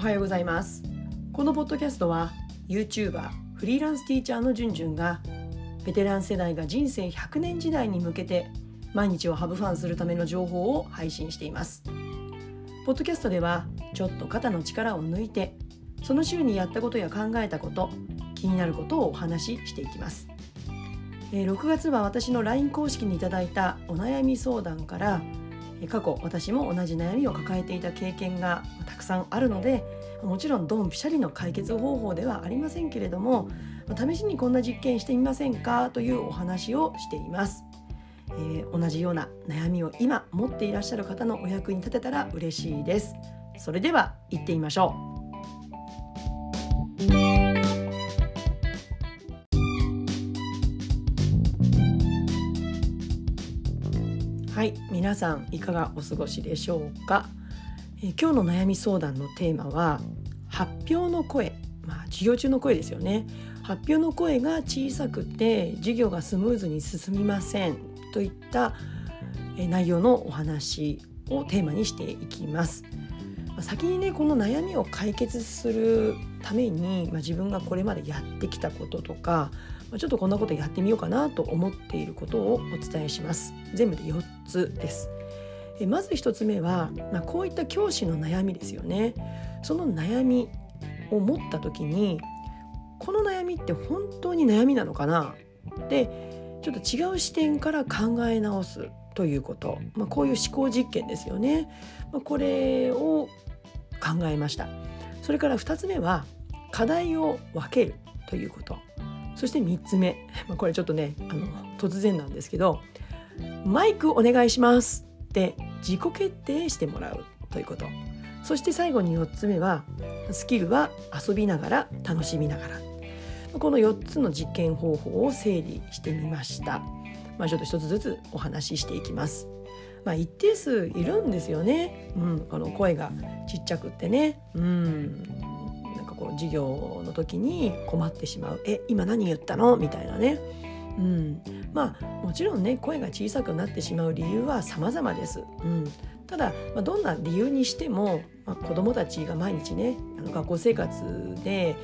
はようございます。このポッドキャストは YouTuber フリーランスティーチャーのじゅんじゅんがベテラン世代が人生100年時代に向けて毎日をハブファンするための情報を配信しています。ポッドキャストではちょっと肩の力を抜いてその週にやったことや考えたこと気になることをお話ししていきます。6月は私の LINE 公式にいただいたお悩み相談から過去私も同じ悩みを抱えていた経験がたくさんあるのでもちろんドンピシャリの解決方法ではありませんけれども試しにこんな実験してみませんかというお話をしています、えー、同じような悩みを今持っていらっしゃる方のお役に立てたら嬉しいです。それでは行ってみましょう。はい皆さんいかがお過ごしでしょうか、えー、今日の悩み相談のテーマは発表の声。まあ授業中の声ですよね。発表の声が小さくて授業がスムーズに進みません。といった内容のお話をテーマにしていきます。先にねこの悩みを解決するために、まあ、自分がこれまでやってきたこととかちょっとこんなことやってみようかなと思っていることをお伝えします。全部で4つです。えまず1つ目は、まあ、こういった教師の悩みですよね。その悩みを持った時にこの悩みって本当に悩みなのかな？でちょっと違う視点から考え直すということ、まあ、こういう思考実験ですよね、まあ、これを考えました。それから2つ目は課題を分けるということ。そして3つ目。これちょっとねあの突然なんですけどマイクお願いしますって自己決定してもらうということ。そして最後に4つ目はスキルは遊びながら楽しみながら。この4つの実験方法を整理してみました、まあ、ちょっと一つずつお話ししていきます。まあ、一定数いるんですよね、うん、この声がちっちゃくってね、うん、こう授業の時に困ってしまう「え今何言ったの?」みたいなね。うん、まあもちろんね声が小さくなってしまう理由は様々です。うん、ただ、まあ、どんな理由にしても、まあ、子どもたちが毎日ねあの学校生活で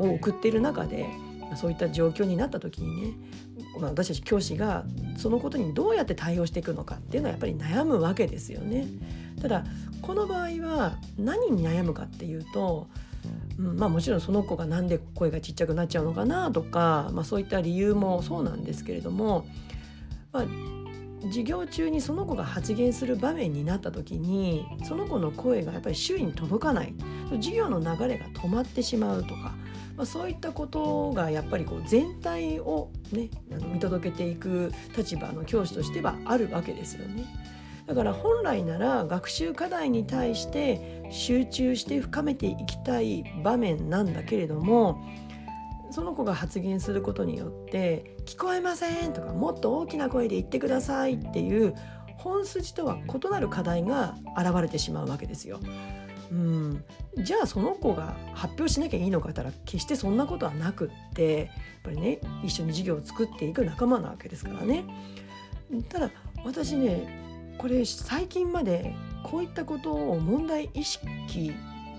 を送っている中で、まあ、そういった状況になった時にね、まあ、私たち教師がそのことにどうやって対応していくのかっていうのはやっぱり悩むわけですよね。ただこの場合は何に悩むかっていうとうん、まあもちろんその子が何で声がちっちゃくなっちゃうのかなとか、まあ、そういった理由もそうなんですけれども、まあ、授業中にその子が発言する場面になった時にその子の声がやっぱり周囲に届かない授業の流れが止まってしまうとか、まあ、そういったことがやっぱりこう全体を、ね、あの見届けていく立場の教師としてはあるわけですよね。だから本来なら学習課題に対して集中して深めていきたい場面なんだけれどもその子が発言することによって「聞こえません」とか「もっと大きな声で言ってください」っていう本筋とは異なる課題が現れてしまうわけですよ。うん、じゃあその子が発表しなきゃいいのかったら決してそんなことはなくってやっぱりね一緒に授業を作っていく仲間なわけですからね。ただ私ねこれ最近までこういったことを問題意識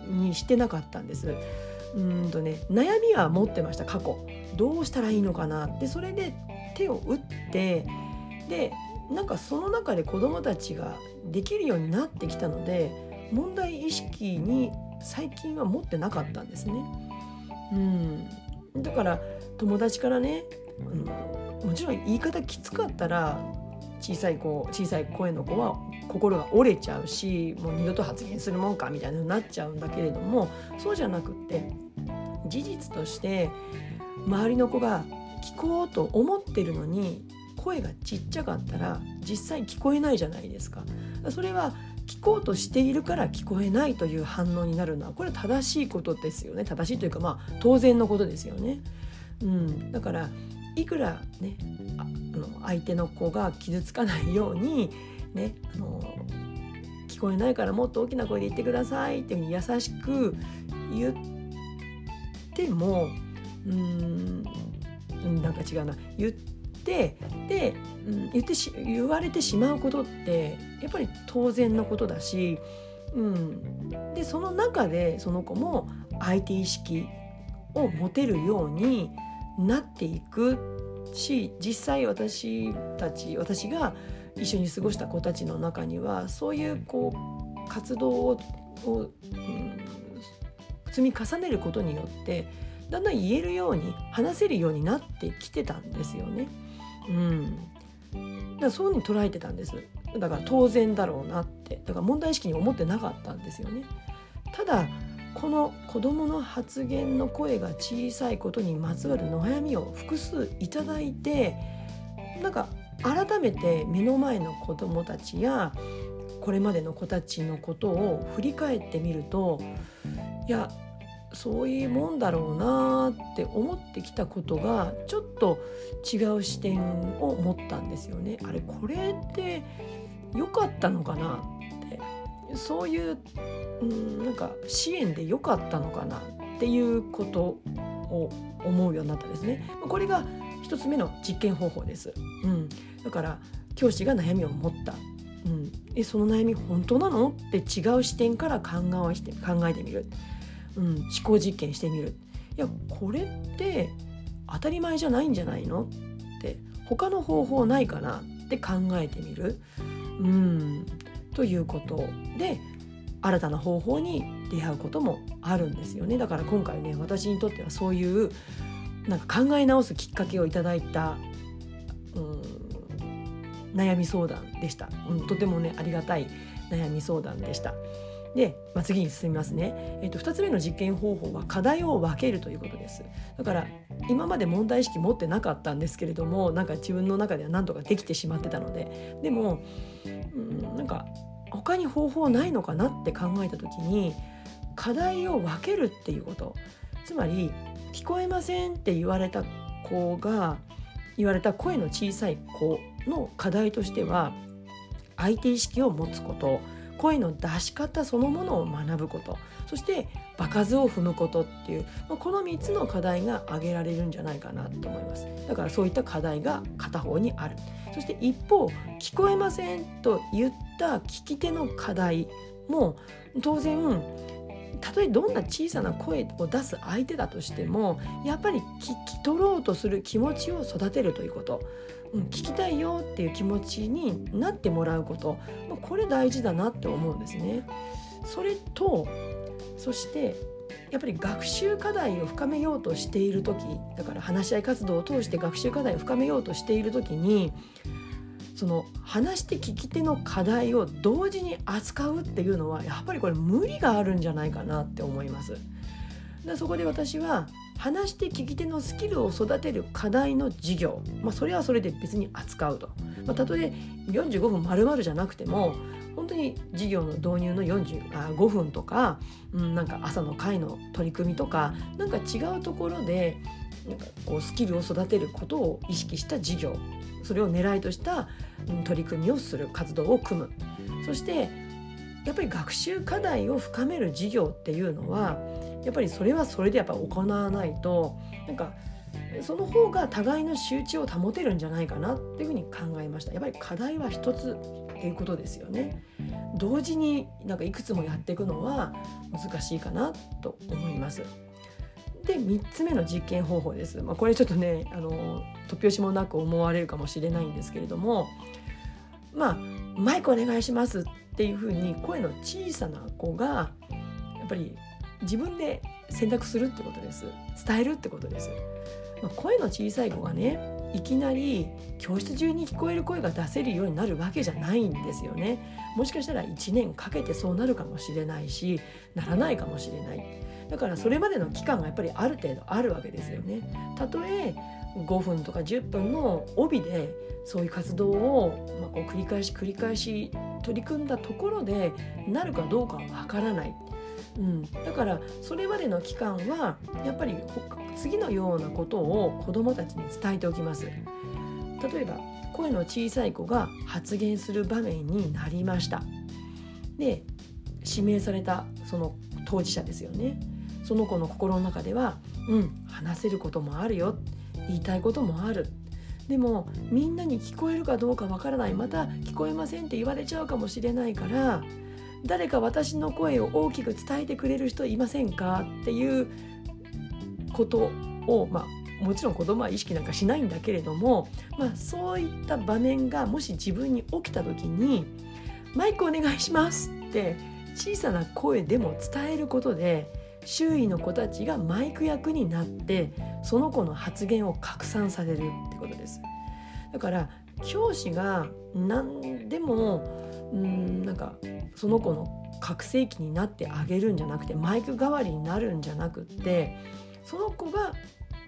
にしてなかったんです。うんとね悩みは持ってました過去どうしたらいいのかなってそれで手を打ってでなんかその中で子どもたちができるようになってきたので問題意識に最近は持ってなかったんですね。うんだから友達からね、うん、もちろん言い方きつかったら小さい子小さい声の子は心が折れちゃうしもう二度と発言するもんかみたいになっちゃうんだけれどもそうじゃなくって事実として周りの子が聞こうと思ってるのに声がちっちゃかったら実際聞こえないじゃないですか。それは聞こうとしているから聞こえないという反応になるのはこれは正しいことですよね正しいというかまあ当然のことですよね。うん、だからいくらねあの相手の子が傷つかないようにねあの聞こえないからもっと大きな声で言ってくださいっていうふうに優しく言ってもうーんなんか違うな。言ってで、うん、言ってし言われてしまうことってやっぱり当然のことだしうん、でその中でその子も相手意識を持てるようになっていくし実際私たち私が一緒に過ごした子たちの中にはそういうこう活動を、うん、積み重ねることによってだんだん言えるように話せるようになってきてたんですよね。うん、だからそういうふうに捉えてたんですだから当然だろうなってだから問題意識に思ってなかったんですよね。ただこの子どもの発言の声が小さいことにまつわる悩みを複数いただいてなんか改めて目の前の子どもたちやこれまでの子たちのことを振り返ってみるといやそういうもんだろうなって思ってきたことがちょっと違う視点を持ったんですよね。あれこれって良かったのかな？そういううんなんか支援で良かったのかなっていうことを思うようになったんですね。これが一つ目の実験方法です。うん、だから教師が悩みを持った。うん、えその悩み本当なのって違う視点から考えして考えてみる。うん、思考実験してみるいやこれって当たり前じゃないんじゃないのって他の方法ないかなって考えてみる、うん、ということで新たな方法に出会うこともあるんですよねだから今回ね私にとってはそういうなんか考え直すきっかけをいただいた、うん、悩み相談でした、うん、とてもねありがたい悩み相談でした。で、まあ、次に進みますね、えーと、2つ目の実験方法は課題を分けるということです。だから今まで問題意識持ってなかったんですけれどもなんか自分の中では何とかできてしまってたので。でもうんなんか他に方法ないのかなって考えた時に課題を分けるっていうこと。つまり聞こえませんって言われた子が言われた声の小さい子の課題としては相手意識を持つこと。声の出し方そのものを学ぶこと。そして場数を踏むことっていう、まあ、この3つの課題が挙げられるんじゃないかなと思います。だからそういった課題が片方にある。そして一方聞こえませんと言った聞き手の課題も当然たとえどんな小さな声を出す相手だとしてもやっぱり聞き取ろうとする気持ちを育てるということ。うん、聞きたいよっていう気持ちになってもらうこと、これ大事だなって思うんですね。それとそしてやっぱり学習課題を深めようとしている時だから話し合い活動を通して学習課題を深めようとしている時にその話して聞き手の課題を同時に扱うっていうのはやっぱりこれ無理があるんじゃないかなって思います。でそこで私は話して聞き手のスキルを育てる課題の授業、まあ、それはそれで別に扱うと、まあ、たとえ45分丸々じゃなくても本当に授業の導入の45分とか、うん、なんか朝の会の取り組みとかなんか違うところでなんかこうスキルを育てることを意識した授業。それを狙いとした取り組みをする活動を組む。そしてやっぱり学習課題を深める授業っていうのはやっぱりそれはそれでやっぱ行わないとなんかその方が互いの集中を保てるんじゃないかなっていうふうに考えました。やっぱり課題は一つっていうことですよね。同時になんかいくつもやっていくのは難しいかなと思います。で3つ目の実験方法です、まあ、これちょっとねあの突拍子もなく思われるかもしれないんですけれどもまあマイクお願いしますっていうふうに声の小さな子がやっぱり自分で選択するってことです。伝えるってことです、まあ、声の小さい子がねいきなり教室中に聞こえる声が出せるようになるわけじゃないんですよね。もしかしたら1年かけてそうなるかもしれないしならないかもしれない。だからそれまでの期間がやっぱりある程度あるわけですよね。たとえ5分とか10分の帯でそういう活動を、まあ、こう繰り返し繰り返し取り組んだところでなるかどうかはわからないうん、だからそれまでの期間はやっぱり次のようなことを子どもたちに伝えておきます。例えば声の小さい子が発言する場面になりました。で指名されたその当事者ですよね。その子の心の中では「うん話せることもあるよ」言いたいこともある。でもみんなに聞こえるかどうかわからない。また聞こえませんって言われちゃうかもしれないから誰か私の声を大きく伝えてくれる人いませんか？っていうことを、まあ、もちろん子供は意識なんかしないんだけれども、まあ、そういった場面がもし自分に起きた時に「マイクお願いします」って小さな声でも伝えることで周囲の子たちがマイク役になってその子の発言を拡散されるってことです。だから教師が何でもうんなんかその子の覚醒器になってあげるんじゃなくてマイク代わりになるんじゃなくってその子が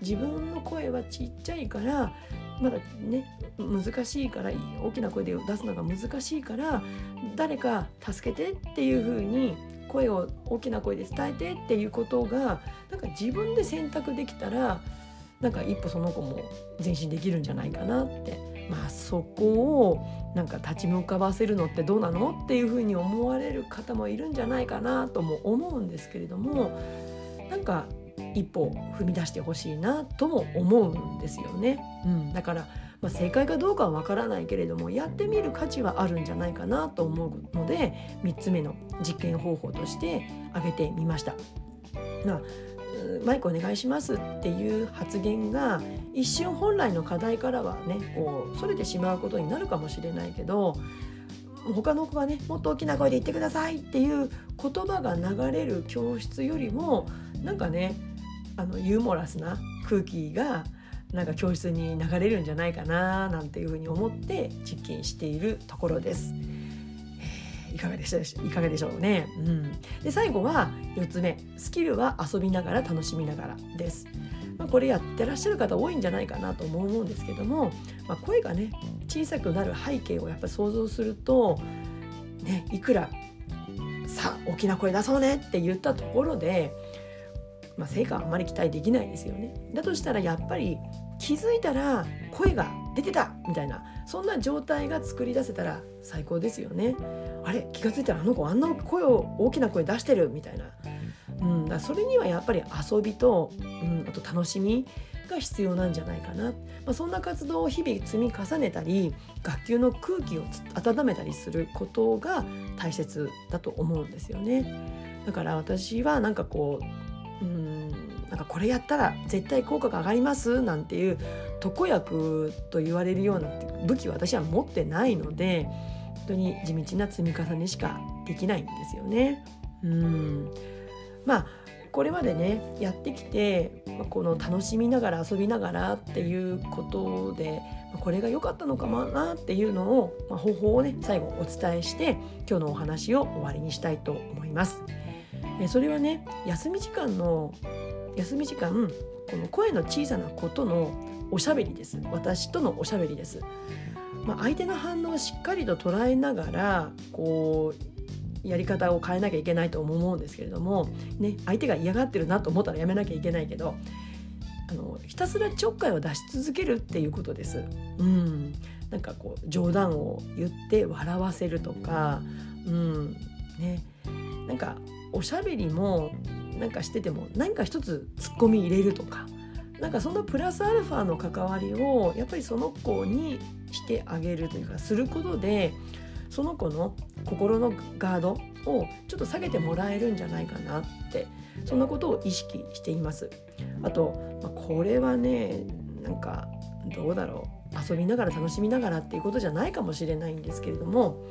自分の声はちっちゃいからまだね難しいから大きな声で出すのが難しいから誰か助けてっていう風に声を大きな声で伝えてっていうことがなんか自分で選択できたらなんか一歩その子も前進できるんじゃないかなってまあそこをなんか立ち向かわせるのってどうなのっていうふうに思われる方もいるんじゃないかなとも思うんですけれどもなんか一歩踏み出してほしいなとも思うんですよね。うん、だからまあ、正解かどうかはわからないけれどもやってみる価値はあるんじゃないかなと思うので3つ目の実験方法として挙げてみました。まあマイクお願いしますっていう発言が一瞬本来の課題からはねこうそれてしまうことになるかもしれないけど他の子がねもっと大きな声で言ってくださいっていう言葉が流れる教室よりもなんかねあのユーモラスな空気がなんか教室に流れるんじゃないかななんていうふうに思って実験しているところです。いかがでしたいかがでしょうね。うん、で最後は4つ目スキルは遊びながら楽しみながらです。まあ、これやってらっしゃる方多いんじゃないかなと思うんですけども、まあ、声がね小さくなる背景をやっぱり想像すると、ね、いくら「さあ大きな声出そうね」って言ったところで、まあ、成果はあんまり期待できないですよね。だとしたらやっぱり気づいたら声が出てたみたいなそんな状態が作り出せたら最高ですよね。あれ気が付いたらあの子あんな声を大きな声出してるみたいな、うん、だそれにはやっぱり遊びと、うん、あと楽しみが必要なんじゃないかな、まあ、そんな活動を日々積み重ねたり学級の空気を温めたりすることが大切だと思うんですよね。だから私はなんかこう、うんなんかこれやったら絶対効果が上がりますなんていう特効薬と言われるような武器は私は持ってないので本当に地道な積み重ねしかできないんですよね。うんまあこれまでねやってきて、この楽しみながら遊びながらっていうことで、これが良かったのかもなっていうのを、まあ、方法をね最後お伝えして今日のお話を終わりにしたいと思います。えそれはね休み時間の休み時間この声の小さなことのおしゃべりです。私とのおしゃべりです、まあ、相手の反応をしっかりと捉えながらこうやり方を変えなきゃいけないと思うんですけれども、ね、相手が嫌がってるなと思ったらやめなきゃいけないけどあのひたすらちょっかいを出し続けるっていうことです。うん、なんかこう冗談を言って笑わせるとか、うん。ね、なんかおしゃべりもなんかしてても何か一つツッコミ入れるとかなんかそのプラスアルファの関わりをやっぱりその子にしてあげるというかすることでその子の心のガードをちょっと下げてもらえるんじゃないかなってそんなことを意識しています。あと、まあ、これはねなんかどうだろう遊びながら楽しみながらっていうことじゃないかもしれないんですけれども、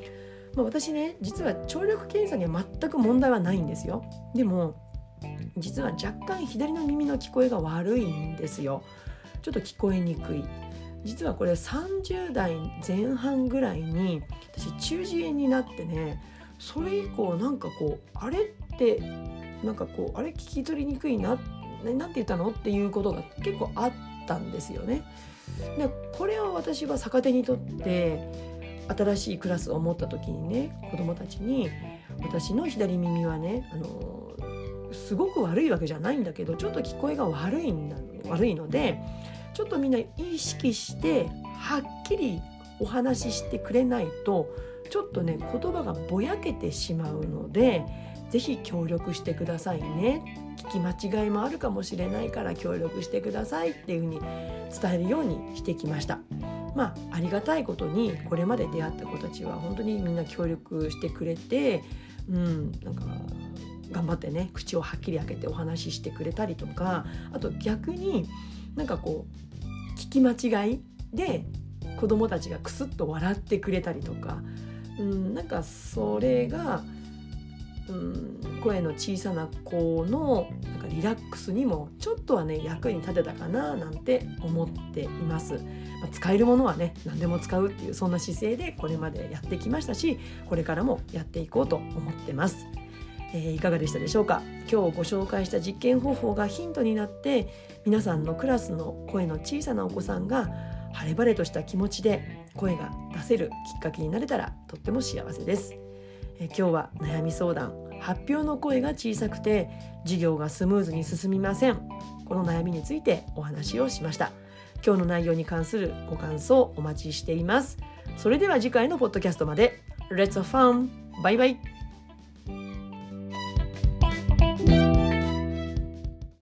まあ、私ね実は聴力検査には全く問題はないんですよ。でも実は若干左の耳の聞こえが悪いんですよちょっと聞こえにくい実はこれ30代前半ぐらいに私中耳炎になってねそれ以降なんかこうあれってなんかこうあれ聞き取りにくいな何て言ったのっていうことが結構あったんですよね。でこれを私は逆手にとって新しいクラスを持った時にね子どもたちに私の左耳はねあのすごく悪いわけじゃないんだけどちょっと聞こえが悪いんだ悪いのでちょっとみんな意識してはっきりお話ししてくれないとちょっとね言葉がぼやけてしまうので是非協力してくださいね。聞き間違いもあるかもしれないから協力してくださいっていうふうに伝えるようにしてきました。まあありがたいことにこれまで出会った子たちは本当にみんな協力してくれて、うん、なんか頑張ってね口をはっきり開けてお話ししてくれたりとかあと逆になんかこう聞き間違いで子どもたちがクスッと笑ってくれたりとか、うん、なんかそれが、うん、うん声の小さな子のなんかリラックスにもちょっとはね役に立てたかななんて思っています。まあ、使えるものはね何でも使うっていうそんな姿勢でこれまでやってきましたしこれからもやっていこうと思ってます。えー、いかがでしたでしょうか？今日ご紹介した実験方法がヒントになって皆さんのクラスの声の小さなお子さんが晴れ晴れとした気持ちで声が出せるきっかけになれたらとっても幸せです、え、今日は悩み相談。発表の声が小さくて授業がスムーズに進みません。この悩みについてお話をしました。今日の内容に関するご感想お待ちしています。それでは次回のポッドキャストまで。Let's have fun! バイバイ。